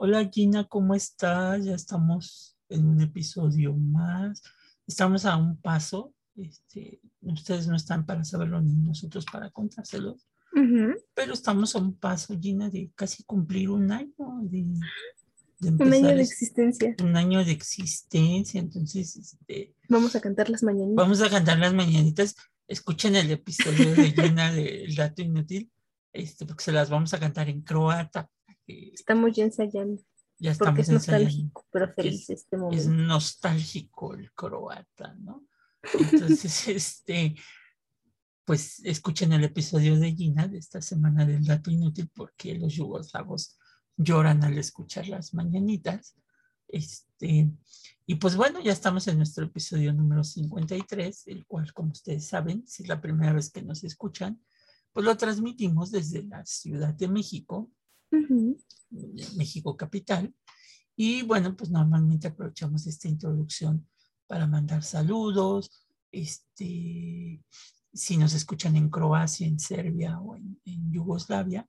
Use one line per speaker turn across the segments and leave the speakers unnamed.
Hola Gina, ¿cómo estás? Ya estamos en un episodio más. Estamos a un paso. Este, ustedes no están para saberlo ni nosotros para contárselos,
Ujú.
pero estamos a un paso, Gina, de casi cumplir un año de, de
Un año de
es-
existencia.
un año de existencia. Entonces, este,
Vamos a cantar las mañanitas.
vamos a cantar las mañanitas. Escuchen el episodio de Gina del dato inútil, este, porque se las vamos a cantar en croata.
Estamos ya ensayando.
Ya
Porque
estamos
es
ensayando.
nostálgico, pero feliz
es-
este
es
momento.
nostálgico el croata, ¿no? Entonces, este, pues escuchen el episodio de Gina de esta semana del dato inútil porque los yugoslavos lloran al escuchar las mañanitas. Este, y pues bueno, ya estamos en nuestro episodio número 53, el cual, como ustedes saben, si es la primera vez que nos escuchan, pues lo transmitimos desde la Ciudad de México, México capital. Y bueno, pues normalmente aprovechamos esta introducción para mandar saludos, este, si nos escuchan en Croacia, en Serbia o en, en Yugoslavia.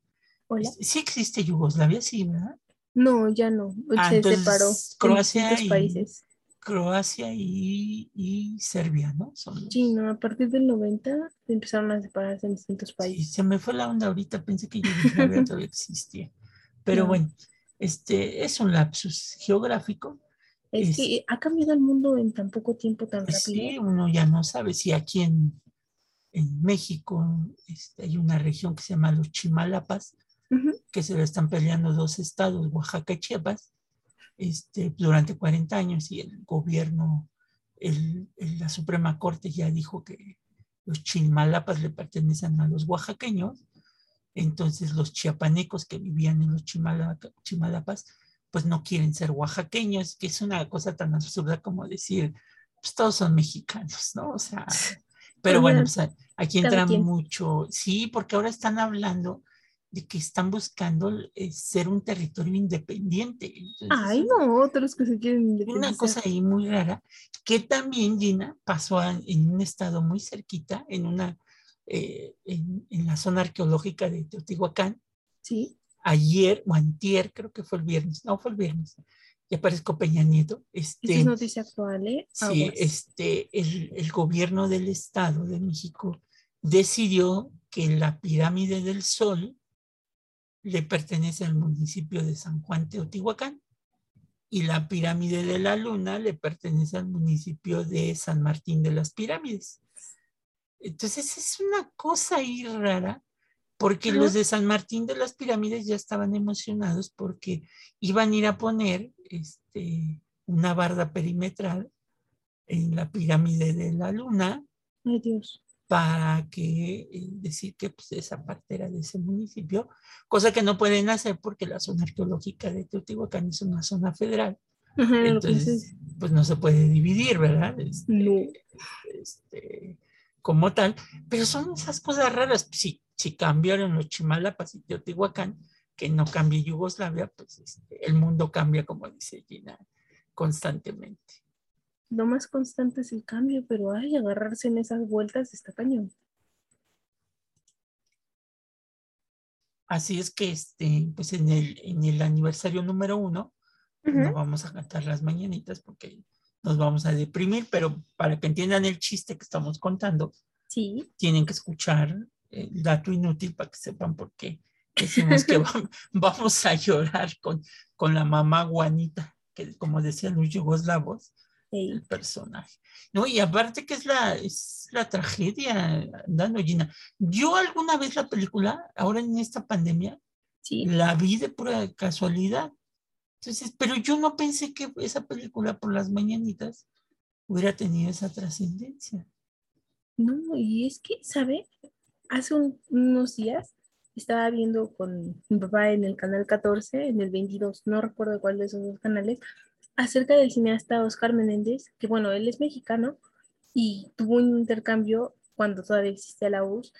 Hola.
Este, Sí existe Yugoslavia, sí, ¿verdad?
No, ya no.
Ah,
Se
entonces,
separó.
Croacia
en
y-
países.
Croacia y, y Serbia, ¿no? Son
Sí, no, a partir del 90 empezaron a separarse en distintos
Sí,
países.
se me fue la onda ahorita, pensé que Yugoslavia todavía existía. Pero
No.
bueno, este es un lapsus geográfico.
Es
es-
que ha cambiado el mundo en tan poco tiempo, tan
Pues
rápido.
sí, uno ya no sabe si aquí en, en México este, hay una región que se llama los Chimalapas,
Ujú.
que se lo están peleando dos estados, Oaxaca y Chiapas, este, durante 40 años y el gobierno, el- el- la Suprema Corte ya dijo que los Chimalapas le pertenecen a los oaxaqueños, entonces los chiapanecos que vivían en los Chimala- Chimalapas, pues no quieren ser oaxaqueños, que es una cosa tan absurda como decir, pues todos son mexicanos, ¿no? O sea, pero bueno,
Oigan,
pues, aquí entra mucho, sí, porque ahora están hablando de que están buscando eh, ser un territorio independiente. Entonces,
Ay, no, otros que se quieren
Una cosa ahí muy rara, que también, Gina, pasó a- en un estado muy cerquita, en una, eh, en, en la zona arqueológica de Teotihuacán,
Sí.
Ayer o antier, creo que fue el viernes, no fue el viernes, ya parezco Peña Nieto, este,
es noticia actual, ¿eh?
Sí, este, el, el gobierno del Estado de México decidió que la pirámide del Sol le pertenece al municipio de San Juan Teotihuacán y la pirámide de la Luna le pertenece al municipio de San Martín de las Pirámides. Entonces es una cosa ahí rara porque los de San Martín de las Pirámides ya estaban emocionados porque iban a ir a poner este, una barda perimetral en la pirámide de la luna
Ay, Dios.
para que eh, decir que pues, esa parte era de ese municipio, cosa que no pueden hacer porque la zona arqueológica de Teotihuacán es una zona federal,
Ajá,
entonces pues no se puede dividir, ¿verdad? Este,
No.
este, como tal, pero son esas cosas raras, si, si cambiaron los Chimalapas y Teotihuacán, que no cambie Yugoslavia, pues este, el mundo cambia, como dice Gina, constantemente.
Lo más constante es el cambio, pero ay, agarrarse en esas vueltas está cañón.
Así es que este, pues en el, en el aniversario número uno, pues, no
Ujú.
vamos a cantar las mañanitas porque nos vamos a deprimir, pero para que entiendan el chiste que estamos contando,
Sí.
tienen que escuchar el dato inútil para que sepan por qué decimos que vam- vamos a llorar con, con la mamá Juanita, que como decían los yugoslavos,
Ey.
el personaje. No, y aparte que es la, es la tragedia, dando Gina. Yo alguna vez la película, ahora en esta pandemia,
Sí.
la vi de pura casualidad. Entonces, pero yo no pensé que esa película por las mañanitas hubiera tenido esa trascendencia.
No, y es que, ¿sabe? Hace un- unos días estaba viendo con mi papá en el canal 14, en el 22, no recuerdo cuál de esos dos canales, acerca del cineasta Oscar Menéndez, que bueno, él es mexicano y tuvo un intercambio cuando todavía existía la URSS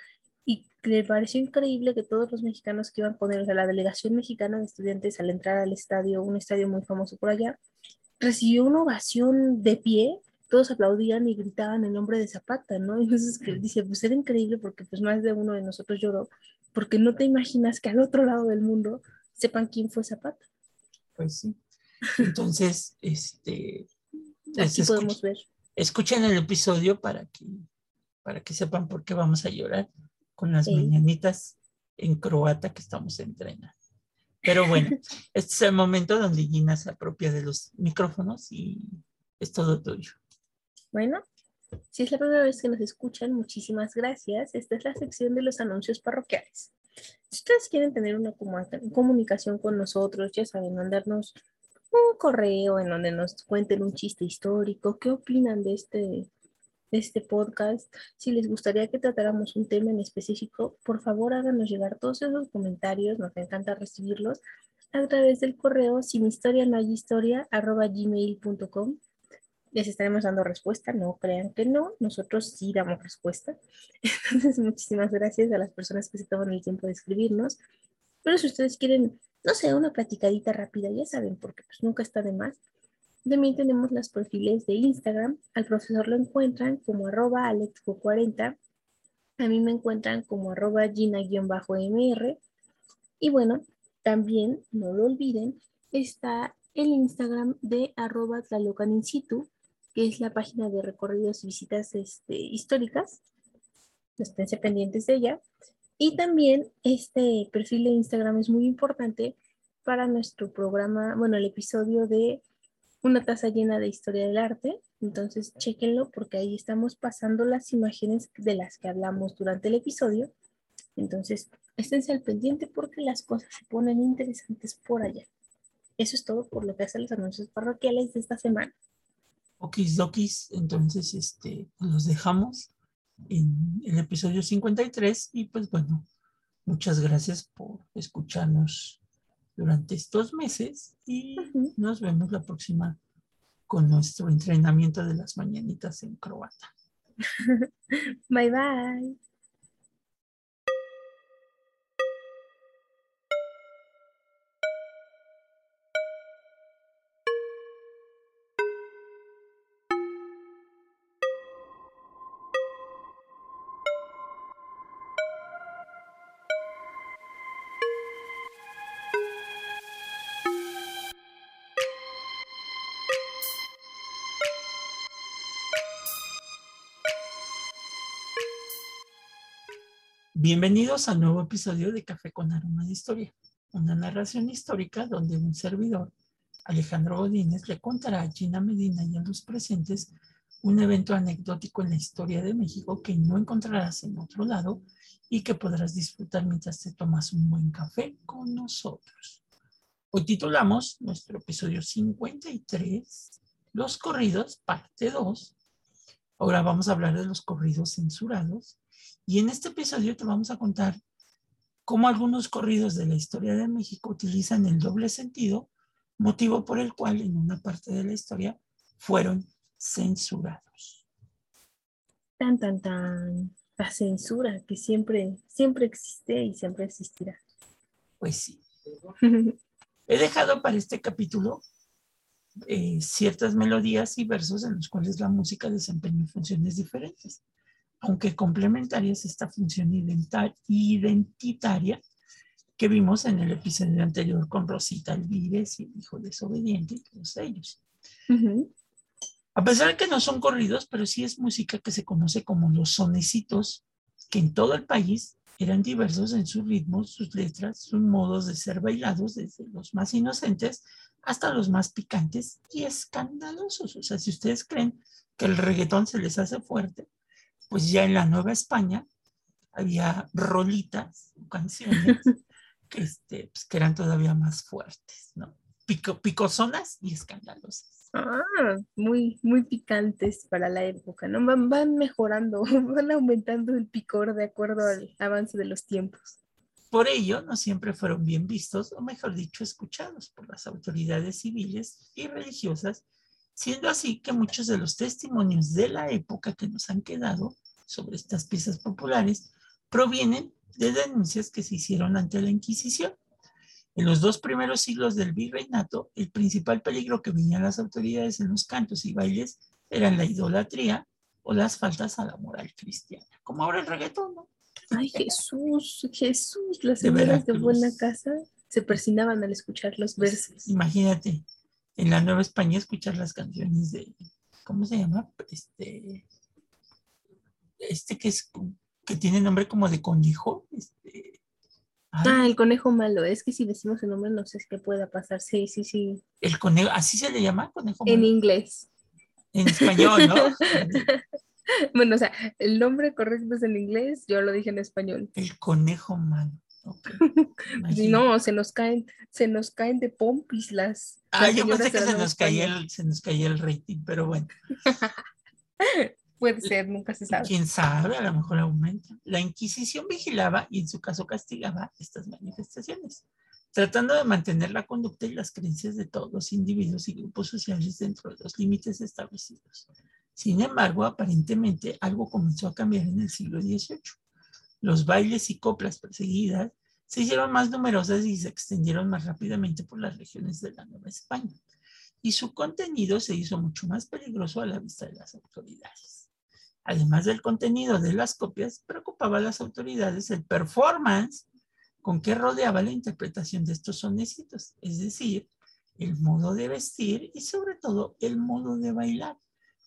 y le pareció increíble que todos los mexicanos que iban con él, o sea, la delegación mexicana de estudiantes al entrar al estadio, un estadio muy famoso por allá, recibió una ovación de pie, todos aplaudían y gritaban el nombre de Zapata, ¿no? Entonces que dice, pues era increíble porque pues más de uno de nosotros lloró, porque no te imaginas que al otro lado del mundo sepan quién fue Zapata.
Pues sí. Entonces, este...
Aquí
escuch-
podemos ver.
escuchen el episodio para que, para que sepan por qué vamos a llorar con las
Sí.
mañanitas en croata que estamos entrenando. Pero bueno, este es el momento donde Gina se apropia de los micrófonos y es todo tuyo.
Bueno, si es la primera vez que nos escuchan, muchísimas gracias. Esta es la sección de los anuncios parroquiales. Si ustedes quieren tener una comu- comunicación con nosotros, ya saben, mandarnos un correo en donde nos cuenten un chiste histórico, qué opinan de este, este podcast, si les gustaría que tratáramos un tema en específico, por favor háganos llegar todos esos comentarios, nos encanta recibirlos a través del correo sin historia no hay historia arroba gmail.com les estaremos dando respuesta, no crean que no, nosotros sí damos respuesta. Entonces, muchísimas gracias a las personas que se toman el tiempo de escribirnos. Pero si ustedes quieren, no sé, una platicadita rápida, ya saben, porque pues nunca está de más. También tenemos los perfiles de Instagram. Al profesor lo encuentran como arroba alexco40. A mí me encuentran como arroba gina-mr. Y bueno, también, no lo olviden, está el Instagram de arroba tlalocan que es la página de recorridos y visitas este, históricas. Esténse pendientes de ella. Y también este perfil de Instagram es muy importante para nuestro programa, bueno, el episodio de Una taza llena de historia del arte. Entonces, chéquenlo porque ahí estamos pasando las imágenes de las que hablamos durante el episodio. Entonces, esténse al pendiente porque las cosas se ponen interesantes por allá. Eso es todo por lo que hacen los anuncios parroquiales de esta semana.
Okis dokis, entonces este, los dejamos en el episodio 53 y pues bueno, muchas gracias por escucharnos durante estos meses y nos vemos la próxima con nuestro entrenamiento de las mañanitas en croata.
Bye bye.
Bienvenidos al nuevo episodio de Café con Aroma de Historia, una narración histórica donde un servidor, Alejandro Godínez, le contará a Gina Medina y a los presentes un evento anecdótico en la historia de México que no encontrarás en otro lado y que podrás disfrutar mientras te tomas un buen café con nosotros. Hoy titulamos nuestro episodio 53, Los corridos, parte 2. Ahora vamos a hablar de los corridos censurados y en este episodio te vamos a contar cómo algunos corridos de la historia de México utilizan el doble sentido, motivo por el cual en una parte de la historia fueron censurados.
Tan, tan, tan. La censura que siempre, siempre existe y siempre existirá.
Pues sí. He dejado para este capítulo eh, ciertas melodías y versos en los cuales la música desempeña funciones diferentes, aunque complementarias esta función identitaria que vimos en el episodio anterior con Rosita Alvírez y el hijo desobediente y todos ellos.
Ujú.
A pesar de que no son corridos, pero sí es música que se conoce como los sonecitos, que en todo el país eran diversos en sus ritmos, sus letras, sus modos de ser bailados, desde los más inocentes hasta los más picantes y escandalosos. O sea, si ustedes creen que el reggaetón se les hace fuerte, pues ya en la Nueva España había rolitas, canciones que, este, pues, que eran todavía más fuertes, ¿no? Pico, picosonas y escandalosas.
Ah, muy, muy picantes para la época, ¿no? Van, van mejorando, van aumentando el picor de acuerdo al avance de los tiempos.
Por ello, no siempre fueron bien vistos, o mejor dicho, escuchados por las autoridades civiles y religiosas, siendo así que muchos de los testimonios de la época que nos han quedado sobre estas piezas populares provienen de denuncias que se hicieron ante la Inquisición. En los dos primeros siglos del virreinato, el principal peligro que venían las autoridades en los cantos y bailes eran la idolatría o las faltas a la moral cristiana, como ahora el reggaetón, ¿no?
Ay, Jesús, Jesús, las
De
señoras de
Veracruz.
buena casa se persinaban al escuchar los versos.
Imagínate, en la Nueva España escuchar las canciones de, ¿cómo se llama? Este, este que es, que tiene nombre como de conejo, este,
Ah, el conejo malo. Es que si decimos el nombre no sé qué pueda pasar. Sí, sí, sí.
el conejo, así se le llama, conejo
En
malo?
inglés.
en español, ¿no?
Bueno, o sea, el nombre correcto es en inglés, yo lo dije en español.
El conejo malo.
Si no, se nos caen, se nos caen de pompis las.
Ah,
las
yo pensé que se nos, caía el, se nos caía el rating, pero bueno,
Puede ser, nunca se sabe.
quién sabe, a lo mejor aumenta. La Inquisición vigilaba y en su caso castigaba estas manifestaciones, tratando de mantener la conducta y las creencias de todos los individuos y grupos sociales dentro de los límites establecidos. Sin embargo, aparentemente algo comenzó a cambiar en el siglo XVIII. Los bailes y coplas perseguidas se hicieron más numerosas y se extendieron más rápidamente por las regiones de la Nueva España. Y su contenido se hizo mucho más peligroso a la vista de las autoridades. Además del contenido de las copias, preocupaba a las autoridades el performance con que rodeaba la interpretación de estos sonecitos, es decir, el modo de vestir y sobre todo el modo de bailar,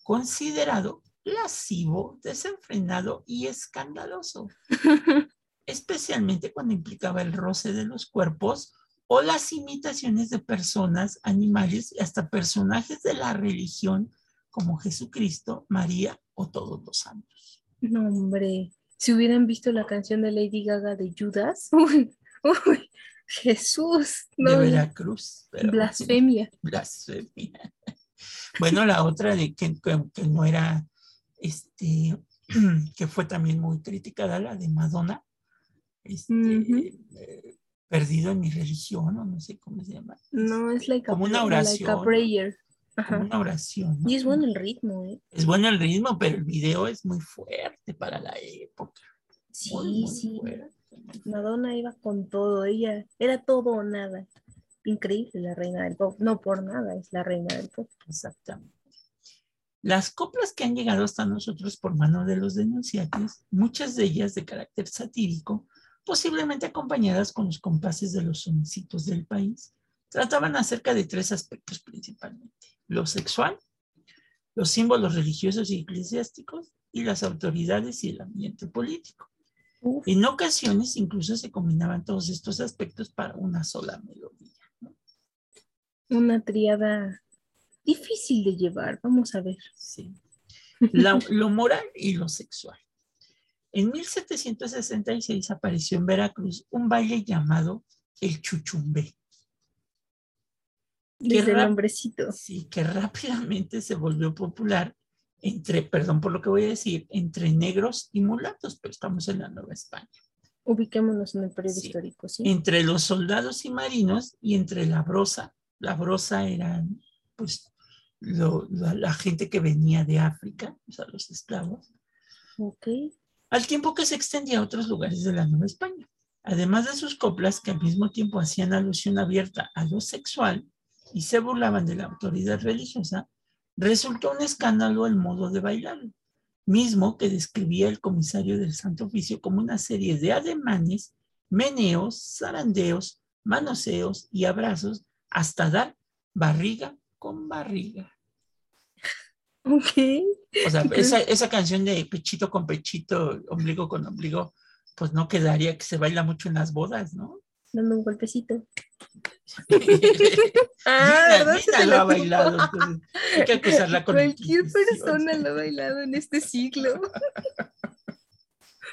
considerado lascivo, desenfrenado y escandaloso, especialmente cuando implicaba el roce de los cuerpos o las imitaciones de personas, animales y hasta personajes de la religión como Jesucristo, María o todos los santos.
No, hombre. Si hubieran visto la canción de Lady Gaga de Judas, uy, uy, Jesús, no,
de Veracruz. pero-
blasfemia.
Blasfemia. Bueno, la otra de que, que- que no era, este, que fue también muy criticada, la de Madonna, este, eh, perdido en mi religión, o no sé cómo se llama.
No, es like a,
Como una
like a
oración. Como una oración. ¿no?
Y es bueno el ritmo, ¿eh?
Es bueno el ritmo, pero el video es muy fuerte para la época.
Sí,
Muy, muy
sí.
fuerte.
Madonna iba con todo, ella era todo o nada. Increíble la reina del pop. No por nada, es la reina del pop.
Exactamente. Las coplas que han llegado hasta nosotros por mano de los denunciantes, muchas de ellas de carácter satírico, posiblemente acompañadas con los compases de los sonecitos del país, trataban acerca de tres aspectos principalmente. Lo sexual, los símbolos religiosos y eclesiásticos y las autoridades y el ambiente político.
Uf,
En ocasiones incluso se combinaban todos estos aspectos para una sola melodía. ¿no?
una triada difícil de llevar, vamos a ver.
Sí. La- lo moral y lo sexual. En 1766 apareció en Veracruz un baile llamado el chuchumbé,
Desde el
rap-
nombrecito.
sí, que rápidamente se volvió popular entre, perdón por lo que voy a decir, entre negros y mulatos, pero estamos en la Nueva España,
Ubiquémonos en el periodo
Sí.
histórico, ¿sí?
entre los soldados y marinos y entre la brosa. La brosa eran, pues, lo- la, la gente que venía de África, o sea, los esclavos. Al tiempo que se extendía a otros lugares de la Nueva España. Además de sus coplas que al mismo tiempo hacían alusión abierta a lo sexual y se burlaban de la autoridad religiosa, resultó un escándalo el modo de bailar, mismo que describía el comisario del Santo Oficio como una serie de ademanes, meneos, zarandeos, manoseos y abrazos hasta dar barriga con barriga.
Ok.
O sea, esa, esa canción de pechito con pechito, ombligo con ombligo, pues no quedaría que se baila mucho en las bodas, ¿no?
Dando un golpecito.
Nina,
Ah,
Nina
te
lo ha bailado, entonces hay que acusarla con
Cualquier persona lo ha bailado en este siglo.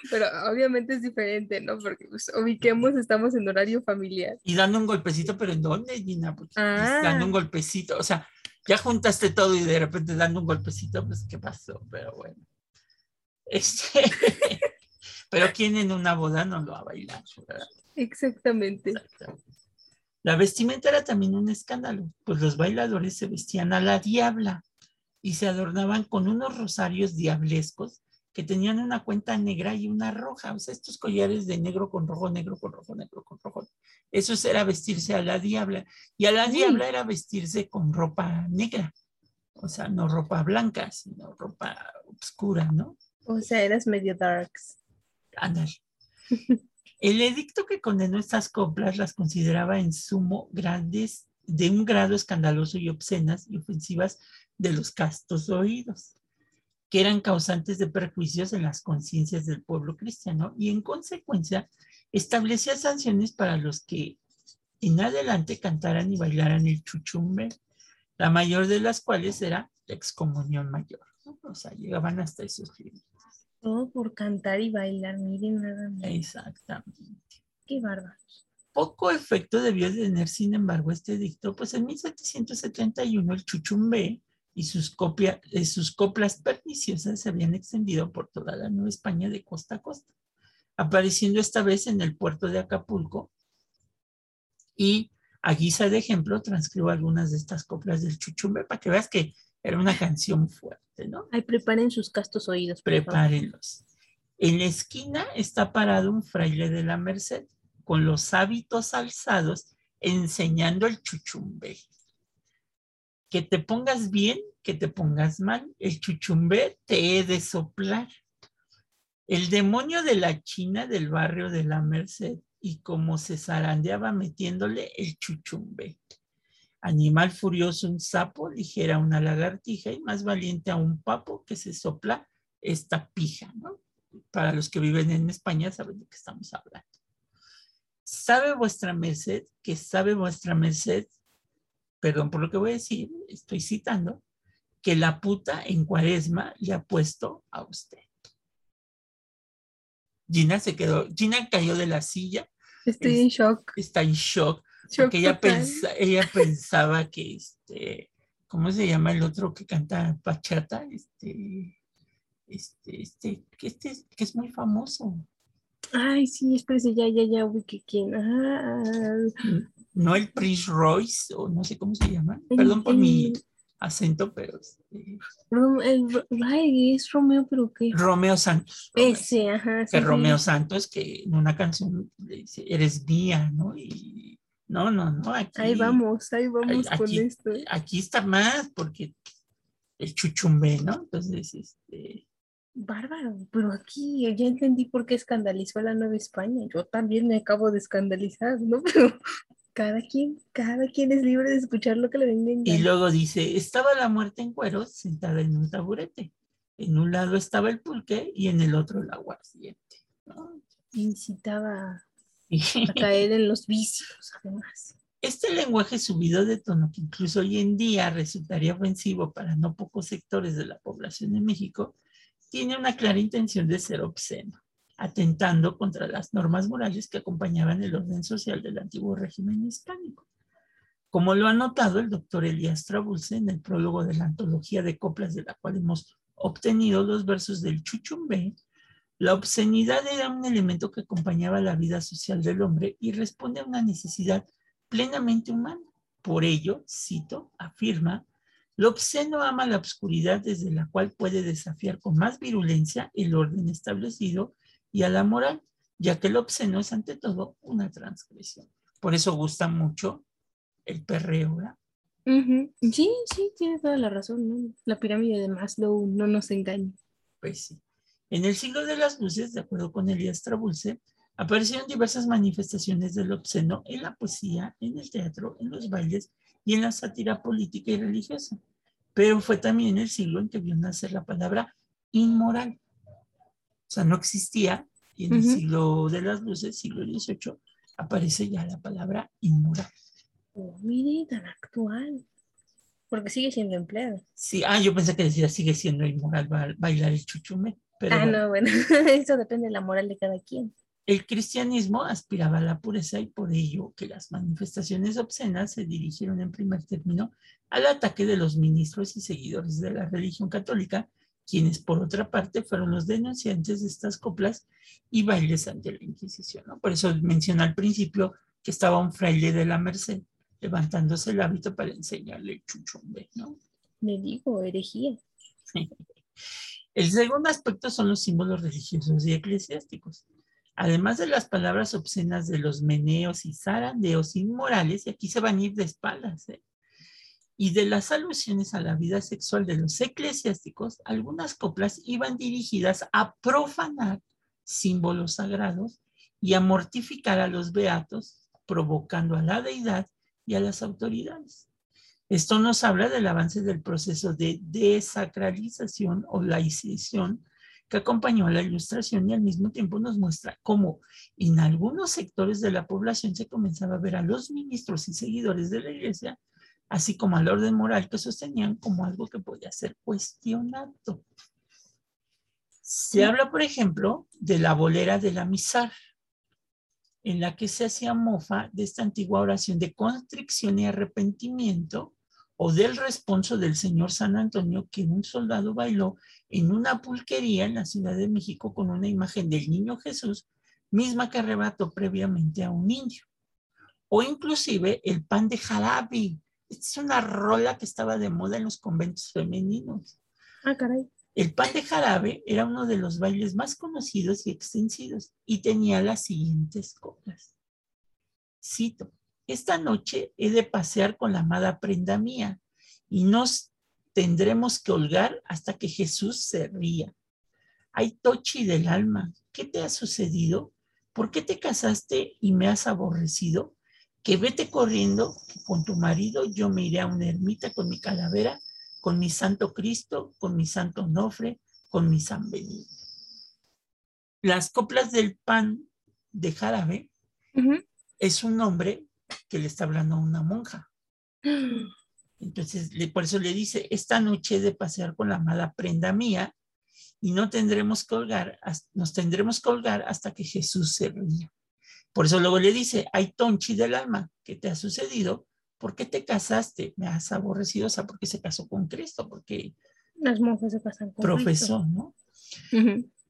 Pero obviamente es diferente, ¿no? Porque pues, ubiquemos, estamos en horario familiar.
Y dando un golpecito, pero ¿en dónde, Gina? Porque
Ah.
dando un golpecito, o sea, ya juntaste todo y de repente dando un golpecito, pues ¿qué pasó? Pero bueno. Este, pero ¿quién en una boda no lo ha bailado? ¿verdad?
Exactamente.
La vestimenta era también un escándalo, pues los bailadores se vestían a la diabla y se adornaban con unos rosarios diablescos que tenían una cuenta negra y una roja, o sea, estos collares de negro con rojo, negro con rojo, negro con rojo. Eso era vestirse a la diabla. Y a la diabla era vestirse con ropa negra, o sea, no ropa blanca, sino ropa oscura, ¿no?
O sea, eras medio darks.
Ándale. El edicto que condenó estas coplas las consideraba en sumo grandes, de un grado escandaloso y obscenas y ofensivas de los castos oídos, que eran causantes de perjuicios en las conciencias del pueblo cristiano y en consecuencia establecía sanciones para los que en adelante cantaran y bailaran el chuchumbe, la mayor de las cuales era la excomunión mayor. O sea, llegaban hasta esos límites.
Todo por cantar y bailar, miren nada más.
Exactamente.
Qué bárbaro.
Poco efecto debió tener, sin embargo, este dicto, pues en 1771 el chuchumbe y sus, copia, eh, sus coplas perniciosas se habían extendido por toda la Nueva España de costa a costa, apareciendo esta vez en el puerto de Acapulco. Y a guisa de ejemplo, transcribo algunas de estas coplas del chuchumbe para que veas que era una canción fuerte, ¿no?
Ay, preparen sus castos oídos.
Prepárenlos. En la esquina está parado un fraile de la Merced con los hábitos alzados enseñando el chuchumbe. Que te pongas bien, que te pongas mal, el chuchumbe te he de soplar. El demonio de la China del barrio de la Merced y como se zarandeaba metiéndole el chuchumbe. Animal furioso un sapo, ligera una lagartija y más valiente a un papo que se sopla esta pija, ¿no? Para los que viven en España saben de qué estamos hablando. ¿Sabe vuestra merced que sabe vuestra merced, perdón por lo que voy a decir, estoy citando, que la puta en cuaresma le ha puesto a usted? Gina se quedó, Gina cayó de la silla,
Estoy
Es-
en shock.
está en shock,
shock
porque ella, pensa- ella pensaba que este, ¿cómo se llama el otro que canta bachata? Este, este, este, que este, es- que es muy famoso.
Ay, sí, espérese, ya, ya, ya ubiqué quién. Ah,
No el Prince Royce, o no sé cómo se llama. Perdón por mi acento, pero
Rom- el, ay, es Romeo, pero qué.
Romeo Santos. Romeo-
Ese, ajá. sí,
que
sí.
Romeo Santos, que en una canción le dice, eres mía, ¿no? Y no, no, no, aquí,
Ahí vamos, ahí vamos con esto.
aquí está más, porque el chuchumbe, ¿no? Entonces, este,
Bárbaro, pero aquí ya entendí por qué escandalizó a la Nueva España. Yo también me acabo de escandalizar, ¿no? Pero cada quien, cada quien es libre de escuchar lo que le venga en
Y luego dice, estaba la muerte en cueros sentada en un taburete. En un lado estaba el pulque y en el otro el aguardiente. ¿no?
Incitaba a caer en los vicios, además.
este lenguaje subido de tono, que incluso hoy en día resultaría ofensivo para no pocos sectores de la población de México, tiene una clara intención de ser obsceno, atentando contra las normas morales que acompañaban el orden social del antiguo régimen hispánico. Como lo ha notado el doctor Elías Trabulce en el prólogo de la antología de coplas de la cual hemos obtenido los versos del Chuchumbe, la obscenidad era un elemento que acompañaba la vida social del hombre y responde a una necesidad plenamente humana. Por ello, cito, afirma, lo obsceno ama la obscuridad desde la cual puede desafiar con más virulencia el orden establecido y a la moral, ya que lo obsceno es ante todo una transgresión. Por eso gusta mucho el perreo, ¿verdad?
Sí, sí, tiene toda la razón, ¿no? La pirámide de Maslow no nos engaña.
Pues sí. En el siglo de las luces, de acuerdo con Elías Trabulce, aparecieron diversas manifestaciones del obsceno en la poesía, en el teatro, en los bailes y en la sátira política y religiosa. Pero fue también el siglo en que vio nacer la palabra inmoral. O sea, no existía y en el siglo de las luces, siglo XVIII, aparece ya la palabra inmoral.
Oh, mire, tan actual. Porque sigue siendo empleado.
Sí, ah, yo pensé que decía sigue siendo inmoral ba- bailar el chuchume, pero
Ah, no, bueno, eso depende de la moral de cada quien.
El cristianismo aspiraba a la pureza y por ello que las manifestaciones obscenas se dirigieron en primer término al ataque de los ministros y seguidores de la religión católica, quienes por otra parte fueron los denunciantes de estas coplas y bailes ante la Inquisición. ¿no? Por eso menciona al principio que estaba un fraile de la Merced levantándose el hábito para enseñarle el chuchumbe, ¿no?
Le digo, herejía.
El segundo aspecto son los símbolos religiosos y eclesiásticos. Además de las palabras obscenas de los meneos y zarandeos inmorales, y aquí se van a ir de espaldas, ¿eh? Y de las alusiones a la vida sexual de los eclesiásticos, algunas coplas iban dirigidas a profanar símbolos sagrados y a mortificar a los beatos, provocando a la deidad y a las autoridades. Esto nos habla del avance del proceso de desacralización o laicización que acompañó a la ilustración y al mismo tiempo nos muestra cómo en algunos sectores de la población se comenzaba a ver a los ministros y seguidores de la iglesia así como al orden moral que sostenían como algo que podía ser cuestionado. Se habla, por ejemplo, de la bolera de la misar, en la que se hacía mofa de esta antigua oración de constricción y arrepentimiento, o del responso del señor San Antonio que un soldado bailó en una pulquería en la Ciudad de México con una imagen del niño Jesús, misma que arrebató previamente a un indio. O inclusive el pan de jarabe, es una rola que estaba de moda en los conventos femeninos.
Ah, caray.
El pan de jarabe era uno de los bailes más conocidos y extensidos y tenía las siguientes coplas. Cito, esta noche he de pasear con la amada prenda mía y nos tendremos que holgar hasta que Jesús se ría. Ay, Tochi del alma, ¿qué te ha sucedido? ¿Por qué te casaste y me has aborrecido? Que vete corriendo, que con tu marido yo me iré a una ermita con mi calavera, con mi santo Cristo, con mi santo Nofre, con mi San Benito. Las coplas del pan de jarabe es un nombre que le está hablando a una monja. Entonces, por eso le dice, esta noche he de pasear con la amada prenda mía y no tendremos que holgar, nos tendremos que holgar hasta que Jesús se ría. Por eso luego le dice, hay tonchi del alma, ¿qué te ha sucedido? ¿Por qué te casaste? Me has aborrecido, o sea, porque se casó con Cristo, porque
las monjas se casan con
profesó, ¿no?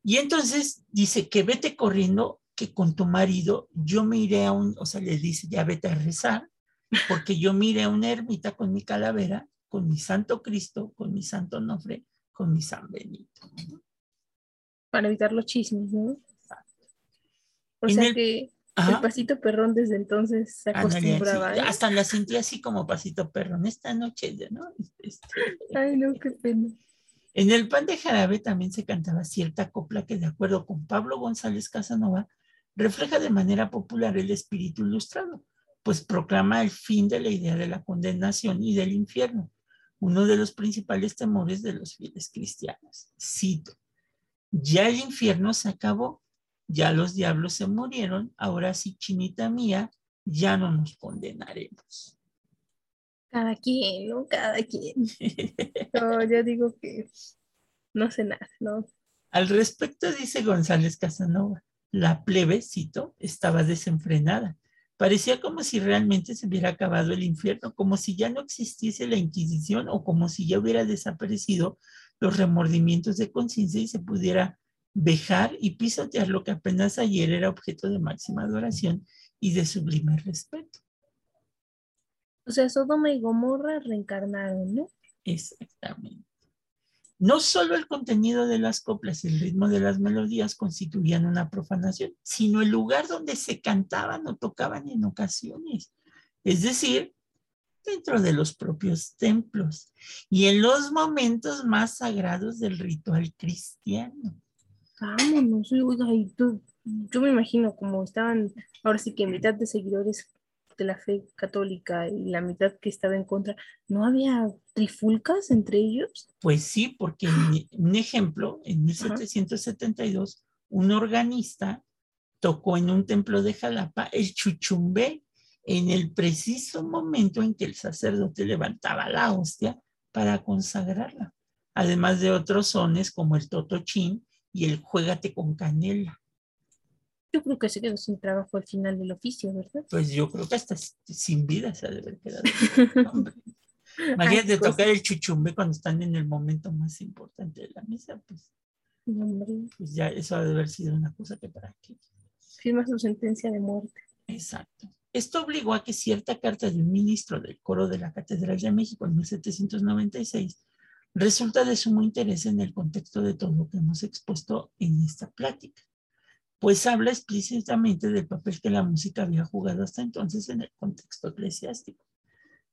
Y entonces dice que vete corriendo, que con tu marido yo me iré a un, o sea, le dice, ya vete a rezar, porque yo me iré a una ermita con mi calavera, con mi santo Cristo, con mi santo Nofre, con mi San Benito.
Para evitar los chismes, ¿no? O sea que el pasito perrón desde entonces se acostumbraba.
¿eh? Hasta la sentía así como pasito perrón. Esta noche, ¿no? Este,
Ay, no, qué pena.
En el pan de jarabe también se cantaba cierta copla que, de acuerdo con Pablo González Casanova, refleja de manera popular el espíritu ilustrado, pues proclama el fin de la idea de la condenación y del infierno, uno de los principales temores de los fieles cristianos. Cito, ya el infierno se acabó, ya los diablos se murieron, ahora sí, chinita mía, ya no nos condenaremos.
Cada quien, ¿no? Cada quien. No, yo digo que no sé nada, ¿no?
Al respecto dice González Casanova, la plebe, cito, estaba desenfrenada. Parecía como si realmente se hubiera acabado el infierno, como si ya no existiese la Inquisición o como si ya hubiera desaparecido los remordimientos de conciencia y se pudiera vejar y pisotear lo que apenas ayer era objeto de máxima adoración y de sublime respeto.
O sea, Sodoma y Gomorra reencarnaron, ¿no?
Exactamente. No solo el contenido de las coplas y el ritmo de las melodías constituían una profanación, sino el lugar donde se cantaban o tocaban en ocasiones. Es decir, dentro de los propios templos y en los momentos más sagrados del ritual cristiano
vámonos, oiga, y tú, yo me imagino como estaban, ahora sí que mitad de seguidores de la fe católica y la mitad que estaba en contra, ¿no había trifulcas entre ellos?
Pues sí, porque un ejemplo, en 1772, un organista tocó en un templo de Jalapa el chuchumbe en el preciso momento en que el sacerdote levantaba la hostia para consagrarla, además de otros sones como el totochín y el juégate con canela.
Yo creo que se quedó sin trabajo al final del oficio, ¿verdad?
Pues yo creo que hasta sin vida se ha de haber quedado. Imagínate tocar el chuchumbe cuando están en el momento más importante de la misa, pues, pues ya eso ha de haber sido una cosa que para qué.
Firma su sentencia de muerte.
Exacto. Esto obligó a que cierta carta de un ministro del coro de la Catedral de México en 1796 resulta de sumo interés en el contexto de todo lo que hemos expuesto en esta plática, pues habla explícitamente del papel que la música había jugado hasta entonces en el contexto eclesiástico.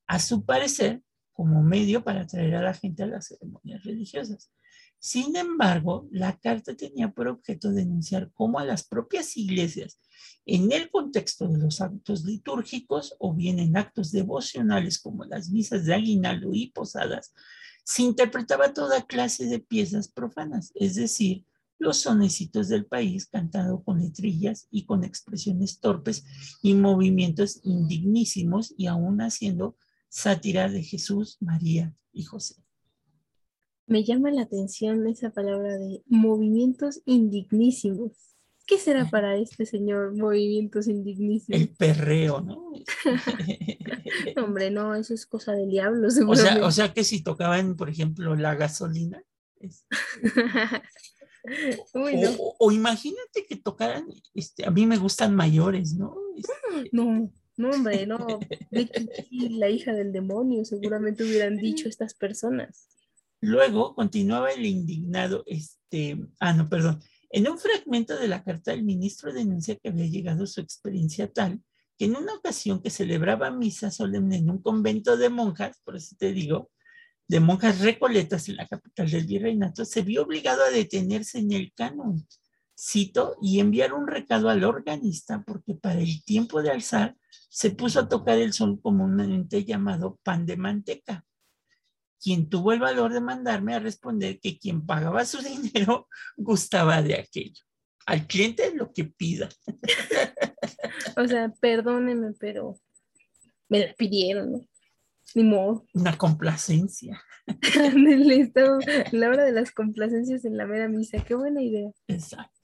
A su parecer, como medio para atraer a la gente a las ceremonias religiosas. Sin embargo, la carta tenía por objeto denunciar cómo a las propias iglesias, en el contexto de los actos litúrgicos o bien en actos devocionales como las misas de aguinaldo y posadas, se interpretaba toda clase de piezas profanas, es decir, los sonecitos del país cantado con letrillas y con expresiones torpes y movimientos indignísimos y aún haciendo sátira de Jesús, María y José.
Me llama la atención esa palabra de movimientos indignísimos. ¿Qué será para este señor movimientos indignísimos?
El perreo, ¿no?
Hombre, no, eso es cosa del diablo,
o sea, o sea que si tocaban, por ejemplo, la gasolina. o, imagínate que tocaran, este, a mí me gustan mayores, ¿no?
Este, no, no, hombre, no. la hija del demonio, seguramente hubieran dicho estas personas.
Luego continuaba el indignado, este, ah, no, perdón. En un fragmento de la carta, el ministro denuncia que había llegado su experiencia tal que en una ocasión que celebraba misa solemne en un convento de monjas, por eso te digo, de monjas recoletas en la capital del virreinato, se vio obligado a detenerse en el canon, cito, y enviar un recado al organista porque para el tiempo de alzar se puso a tocar el sol comúnmente llamado pan de manteca quien tuvo el valor de mandarme a responder que quien pagaba su dinero gustaba de aquello. Al cliente lo que pida.
o sea, perdóneme, pero me la pidieron, ¿no? Ni modo.
Una complacencia.
la hora de las complacencias en la mera misa. Qué buena idea.
Exacto.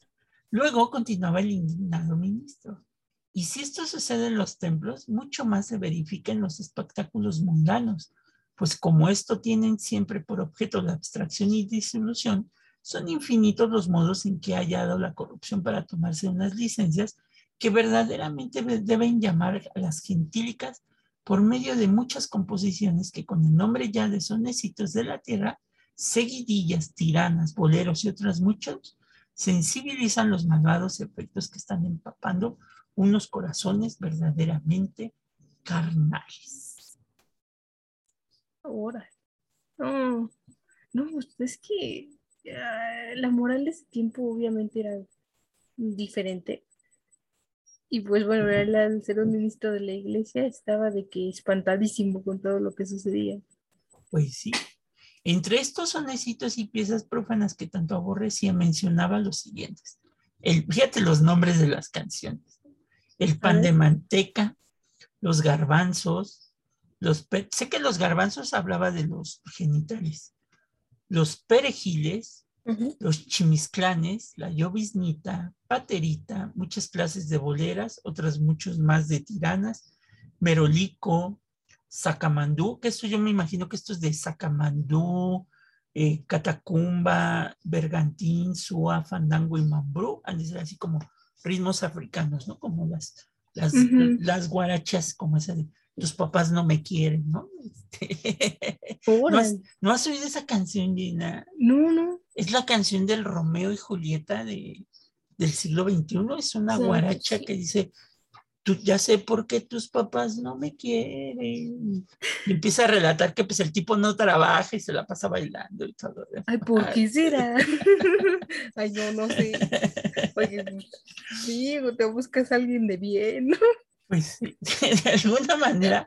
Luego continuaba el indignado ministro. Y si esto sucede en los templos, mucho más se verifica en los espectáculos mundanos, pues como esto tienen siempre por objeto la abstracción y disolución, son infinitos los modos en que ha hallado la corrupción para tomarse unas licencias que verdaderamente deben llamar a las gentílicas por medio de muchas composiciones que con el nombre ya de sonecitos de la tierra, seguidillas, tiranas, boleros y otras muchos, sensibilizan los malvados efectos que están empapando unos corazones verdaderamente carnales
ahora. No, no, pues, es que ah, la moral de ese tiempo obviamente era diferente. Y pues bueno, al ser un ministro de la iglesia estaba de que espantadísimo con todo lo que sucedía.
Pues sí. Entre estos sonecitos y piezas profanas que tanto aborrecía, mencionaba los siguientes. El, fíjate los nombres de las canciones. El pan de manteca, los garbanzos, sé que los garbanzos hablaba de los genitales. Los perejiles, los chimisclanes, la lloviznita, paterita, muchas clases de boleras, otras muchos más de tiranas, merolico, sacamandú, que esto yo me imagino que esto es de sacamandú, eh, catacumba, bergantín, sua, fandango y mambrú, han de ser así como ritmos africanos, ¿no? Como las, las, las guarachas, como esa de tus papás no me quieren, ¿no? Este, ¿No, has, oído esa canción, Gina?
No, no.
Es la canción del Romeo y Julieta de, del siglo XXI. Es una guaracha que dice, tú ya sé por qué tus papás no me quieren. Y empieza a relatar que pues el tipo no trabaja y se la pasa bailando y todo.
Ay, ¿por qué será? Ay, yo no sé. Oye, digo, te buscas a alguien de bien, ¿no?
Pues de alguna manera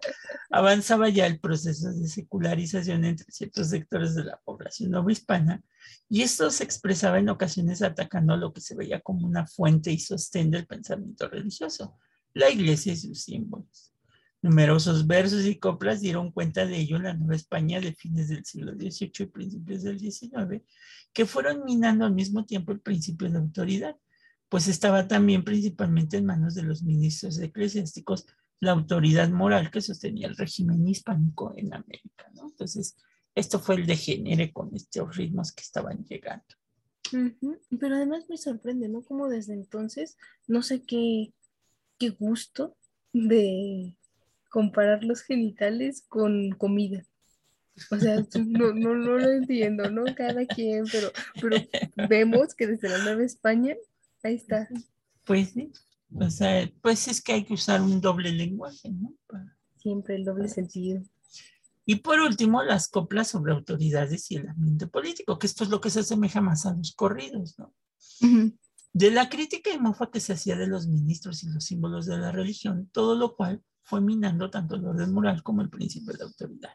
avanzaba ya el proceso de secularización entre ciertos sectores de la población hispana y esto se expresaba en ocasiones atacando lo que se veía como una fuente y sostén del pensamiento religioso, la iglesia y sus símbolos. Numerosos versos y coplas dieron cuenta de ello en la Nueva España de fines del siglo XVIII y principios del XIX, que fueron minando al mismo tiempo el principio de autoridad pues estaba también principalmente en manos de los ministros eclesiásticos la autoridad moral que sostenía el régimen hispánico en América. Entonces, esto fue el degenere con estos ritmos que estaban llegando.
Pero además me sorprende, ¿no? Como desde entonces, no sé qué, qué gusto de comparar los genitales con comida. O sea, no, no, no lo entiendo, ¿no? Cada quien, pero, pero vemos que desde la Nueva España, ahí está.
Pues sí. O sea, pues es que hay que usar un doble lenguaje, ¿no? Para-
Siempre el doble sentido.
Y por último, las coplas sobre autoridades y el ambiente político, que esto es lo que se asemeja más a los corridos, ¿no? De la crítica y mofa que se hacía de los ministros y los símbolos de la religión, todo lo cual fue minando tanto el orden moral como el principio de autoridad.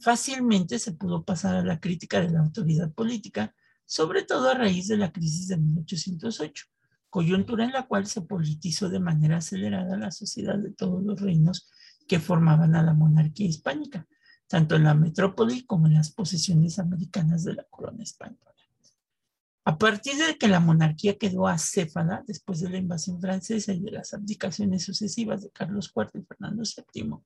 Fácilmente se pudo pasar a la crítica de la autoridad política, sobre todo a raíz de la crisis de 1808, coyuntura en la cual se politizó de manera acelerada la sociedad de todos los reinos que formaban a la monarquía hispánica, tanto en la metrópoli como en las posesiones americanas de la corona española. A partir de que la monarquía quedó acéfala después de la invasión francesa y de las abdicaciones sucesivas de Carlos IV y Fernando VII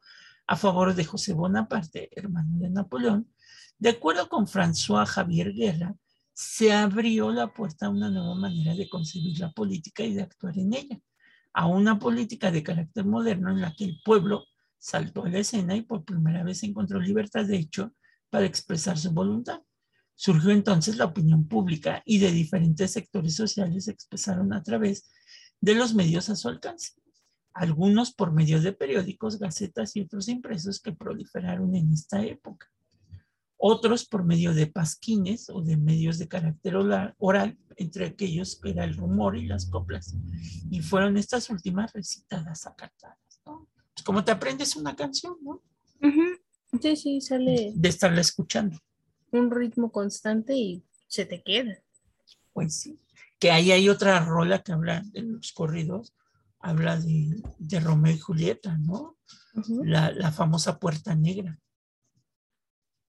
a favor de José Bonaparte, hermano de Napoleón, de acuerdo con François Javier Guerra, se abrió la puerta a una nueva manera de concebir la política y de actuar en ella, a una política de carácter moderno en la que el pueblo saltó a la escena y por primera vez encontró libertad de hecho para expresar su voluntad. Surgió entonces la opinión pública y de diferentes sectores sociales se expresaron a través de los medios a su alcance, algunos por medio de periódicos, gacetas y otros impresos que proliferaron en esta época, otros por medio de pasquines o de medios de carácter oral, entre aquellos que era el rumor y las coplas, y fueron estas últimas recitadas a cantadas, ¿no? Pues como te aprendes una canción, ¿no?
Sí, sí, sale
De estarla escuchando.
un ritmo constante y se te queda.
Pues sí. Que ahí hay otra rola que habla de los corridos, habla de, de Romeo y Julieta, ¿no? La, la famosa Puerta Negra.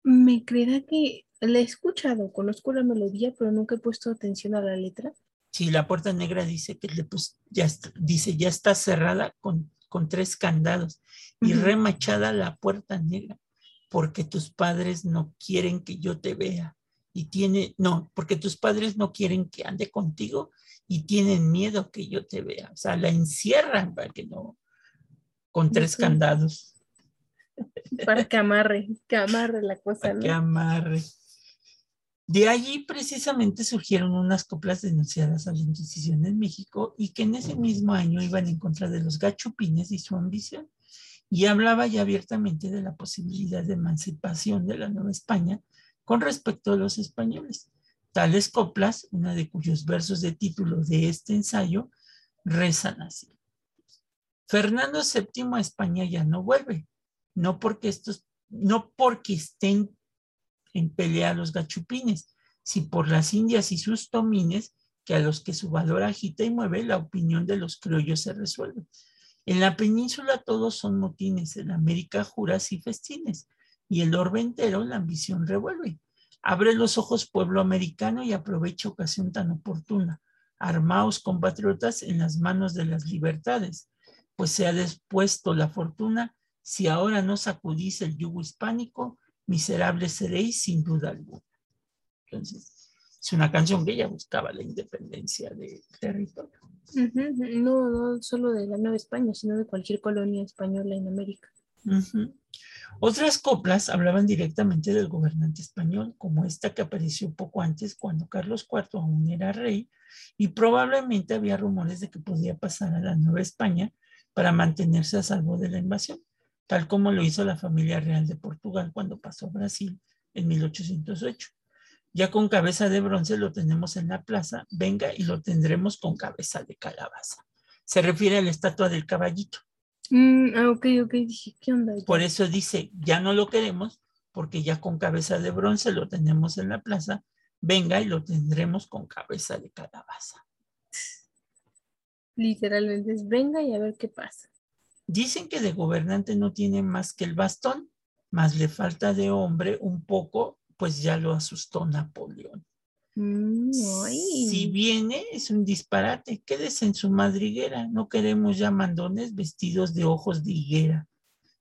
Me creerá que la he escuchado, conozco la melodía, pero nunca he puesto atención a la letra.
Sí, la Puerta Negra dice que le pus- ya está, dice ya está cerrada con, con tres candados y remachada la Puerta Negra porque tus padres no quieren que yo te vea y tiene, no, porque tus padres no quieren que ande contigo y tienen miedo que yo te vea. O sea, la encierran para que no, con tres candados.
Para que amarre, que amarre la cosa,
que
¿no?
amarre. De allí precisamente surgieron unas coplas denunciadas a la Inquisición en México y que en ese mismo año iban en contra de los gachupines y su ambición. Y hablaba ya abiertamente de la posibilidad de emancipación de la Nueva España con respecto a los españoles. Tales coplas, una de cuyos versos de título de este ensayo, rezan así. Fernando VII a España ya no vuelve, no porque estos, no porque estén en pelea los gachupines, si por las indias y sus tomines, que a los que su valor agita y mueve, la opinión de los criollos se resuelve. En la península todos son motines, en América juras y festines, y el orbe entero la ambición revuelve. Abre los ojos pueblo americano y aprovecha ocasión tan oportuna. Armaos compatriotas en las manos de las libertades, pues se ha dispuesto la fortuna, si ahora no sacudís el yugo hispánico, miserables seréis sin duda alguna. Entonces, es una canción que ella buscaba la independencia del territorio.
Ujú, No, no solo de la Nueva España, sino de cualquier colonia española en América.
Otras coplas hablaban directamente del gobernante español, como esta que apareció poco antes cuando Carlos IV aún era rey y probablemente había rumores de que podía pasar a la Nueva España para mantenerse a salvo de la invasión, tal como lo hizo la familia real de Portugal cuando pasó a Brasil en 1808. Ya con cabeza de bronce lo tenemos en la plaza, venga y lo tendremos con cabeza de calabaza. Se refiere a la estatua del caballito.
Mm, ah, ok, ok, dije, ¿qué onda?
Por eso dice, ya no lo queremos, porque ya con cabeza de bronce lo tenemos en la plaza, venga y lo tendremos con cabeza de calabaza.
Literalmente es venga y a ver qué pasa.
Dicen que de gobernante no tiene más que el bastón, más le falta de hombre un poco, pues ya lo asustó Napoleón.
Mm.
Si viene, es un disparate. Quédese en su madriguera. No queremos ya mandones vestidos de ojos de higuera,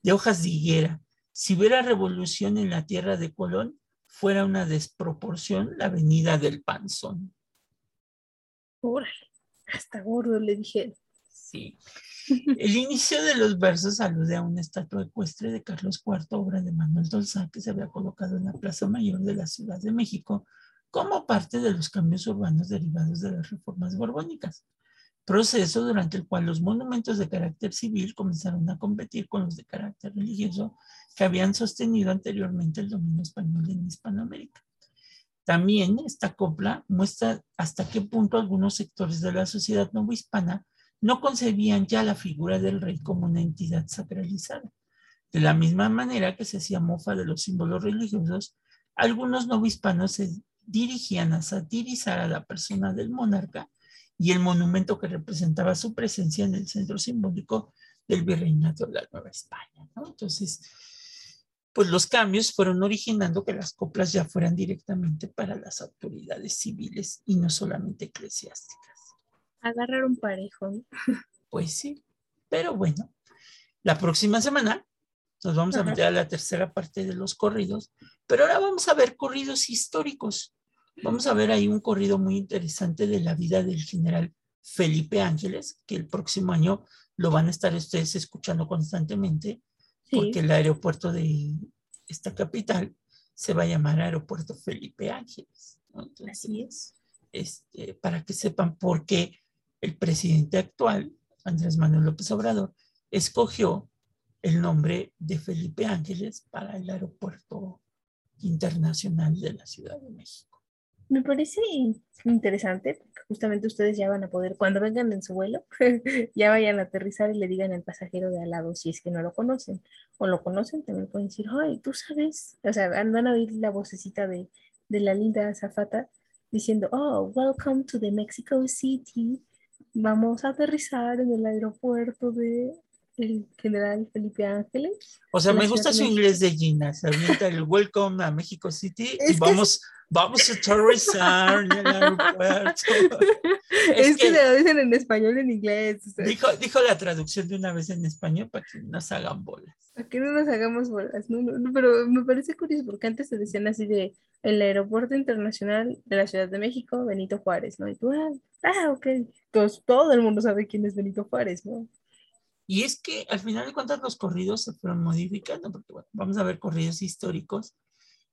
de hojas de higuera. Si hubiera revolución en la tierra de Colón, fuera una desproporción la venida del panzón.
Órale, hasta gordo le dije.
Sí. El inicio de los versos alude a una estatua ecuestre de Carlos IV, obra de Manuel Dolzán, que se había colocado en la Plaza Mayor de la Ciudad de México como parte de los cambios urbanos derivados de las reformas borbónicas, proceso durante el cual los monumentos de carácter civil comenzaron a competir con los de carácter religioso que habían sostenido anteriormente el dominio español en Hispanoamérica. También esta copla muestra hasta qué punto algunos sectores de la sociedad novohispana no concebían ya la figura del rey como una entidad sacralizada. De la misma manera que se hacía mofa de los símbolos religiosos, algunos novohispanos se dirigían a satirizar a la persona del monarca y el monumento que representaba su presencia en el centro simbólico del virreinato de la Nueva España. Entonces, pues los cambios fueron originando que las coplas ya fueran directamente para las autoridades civiles y no solamente eclesiásticas.
Agarraron parejo.
Pues sí, pero bueno, la próxima semana nos vamos a meter a la tercera parte de los corridos, pero ahora vamos a ver corridos históricos. Vamos a ver ahí un corrido muy interesante de la vida del general Felipe Ángeles, que el próximo año lo van a estar ustedes escuchando constantemente, porque el aeropuerto de esta capital se va a llamar Aeropuerto Felipe Ángeles.
Así es.
Este, para que sepan por qué el presidente actual, Andrés Manuel López Obrador, escogió el nombre de Felipe Ángeles para el aeropuerto internacional de la Ciudad de México.
Me parece interesante, porque justamente ustedes ya van a poder, cuando vengan en su vuelo, ya vayan a aterrizar y le digan al pasajero de al lado si es que no lo conocen. O lo conocen, también pueden decir, ay, tú sabes. O sea, van a oír la vocecita de, de la linda azafata diciendo, oh, welcome to the Mexico City. Vamos a aterrizar en el aeropuerto de el general Felipe Ángeles.
O sea, me gusta su inglés de Gina. Se avienta el welcome a México City y vamos vamos a aterrizar en el aeropuerto.
Es, que, se lo dicen en español en inglés.
dijo, dijo la traducción de una vez en español para que nos hagan bolas.
Para que no nos hagamos bolas. No, no, pero me parece curioso porque antes se decían así de el aeropuerto internacional de la Ciudad de México, Benito Juárez, ¿no? Y tú, ah, ah ok. Entonces, todo el mundo sabe quién es Benito Juárez, ¿no?
Y es que al final de cuentas los corridos se fueron modificando, porque bueno, vamos a ver corridos históricos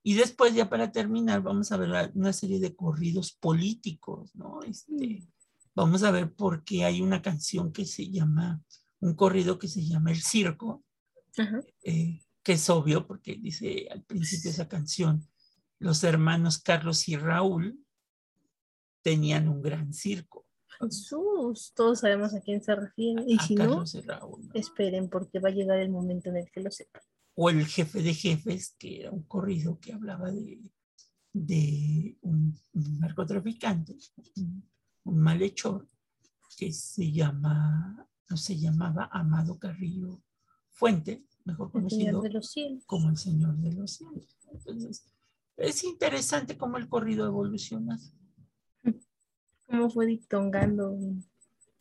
y después, ya para terminar, vamos a ver una serie de corridos políticos, ¿no? Este, mm. vamos a ver por qué hay una canción que se llama, un corrido que se llama El Circo, eh, que es obvio porque dice al principio esa canción, los hermanos Carlos y Raúl tenían un gran circo.
Jesús, todos sabemos a quién se refiere. Y si no, esperen porque va a llegar el momento en el que lo sepan
o el jefe de jefes, que era un corrido que hablaba de, de un, narcotraficante, un, malhechor, que se llama, no se llamaba Amado Carrillo Fuente, mejor conocido como el Señor de los Cielos. Entonces, es interesante cómo el corrido evoluciona.
Cómo fue dictongando.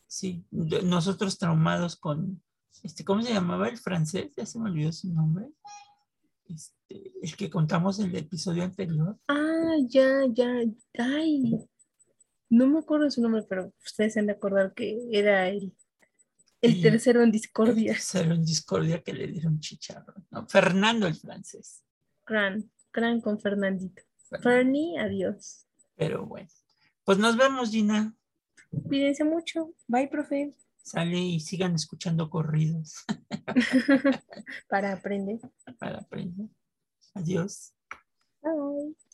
Sí, nosotros traumados con este, ¿cómo se llamaba el francés? Ya se me olvidó su nombre. Este, el que contamos en el episodio anterior.
Ah, ya, ya. Ay, no me acuerdo su nombre, pero ustedes se han de acordar que era el, el, tercero en discordia.
El tercero en discordia que le dieron chicharro. ¿no? Fernando el francés.
Gran, gran con Fernandito. Fernie, adiós.
Pero bueno, pues nos vemos, Gina.
Cuídense mucho. Bye, profe.
Sale y sigan escuchando corridos.
Para aprender.
Para aprender. Adiós.
Bye.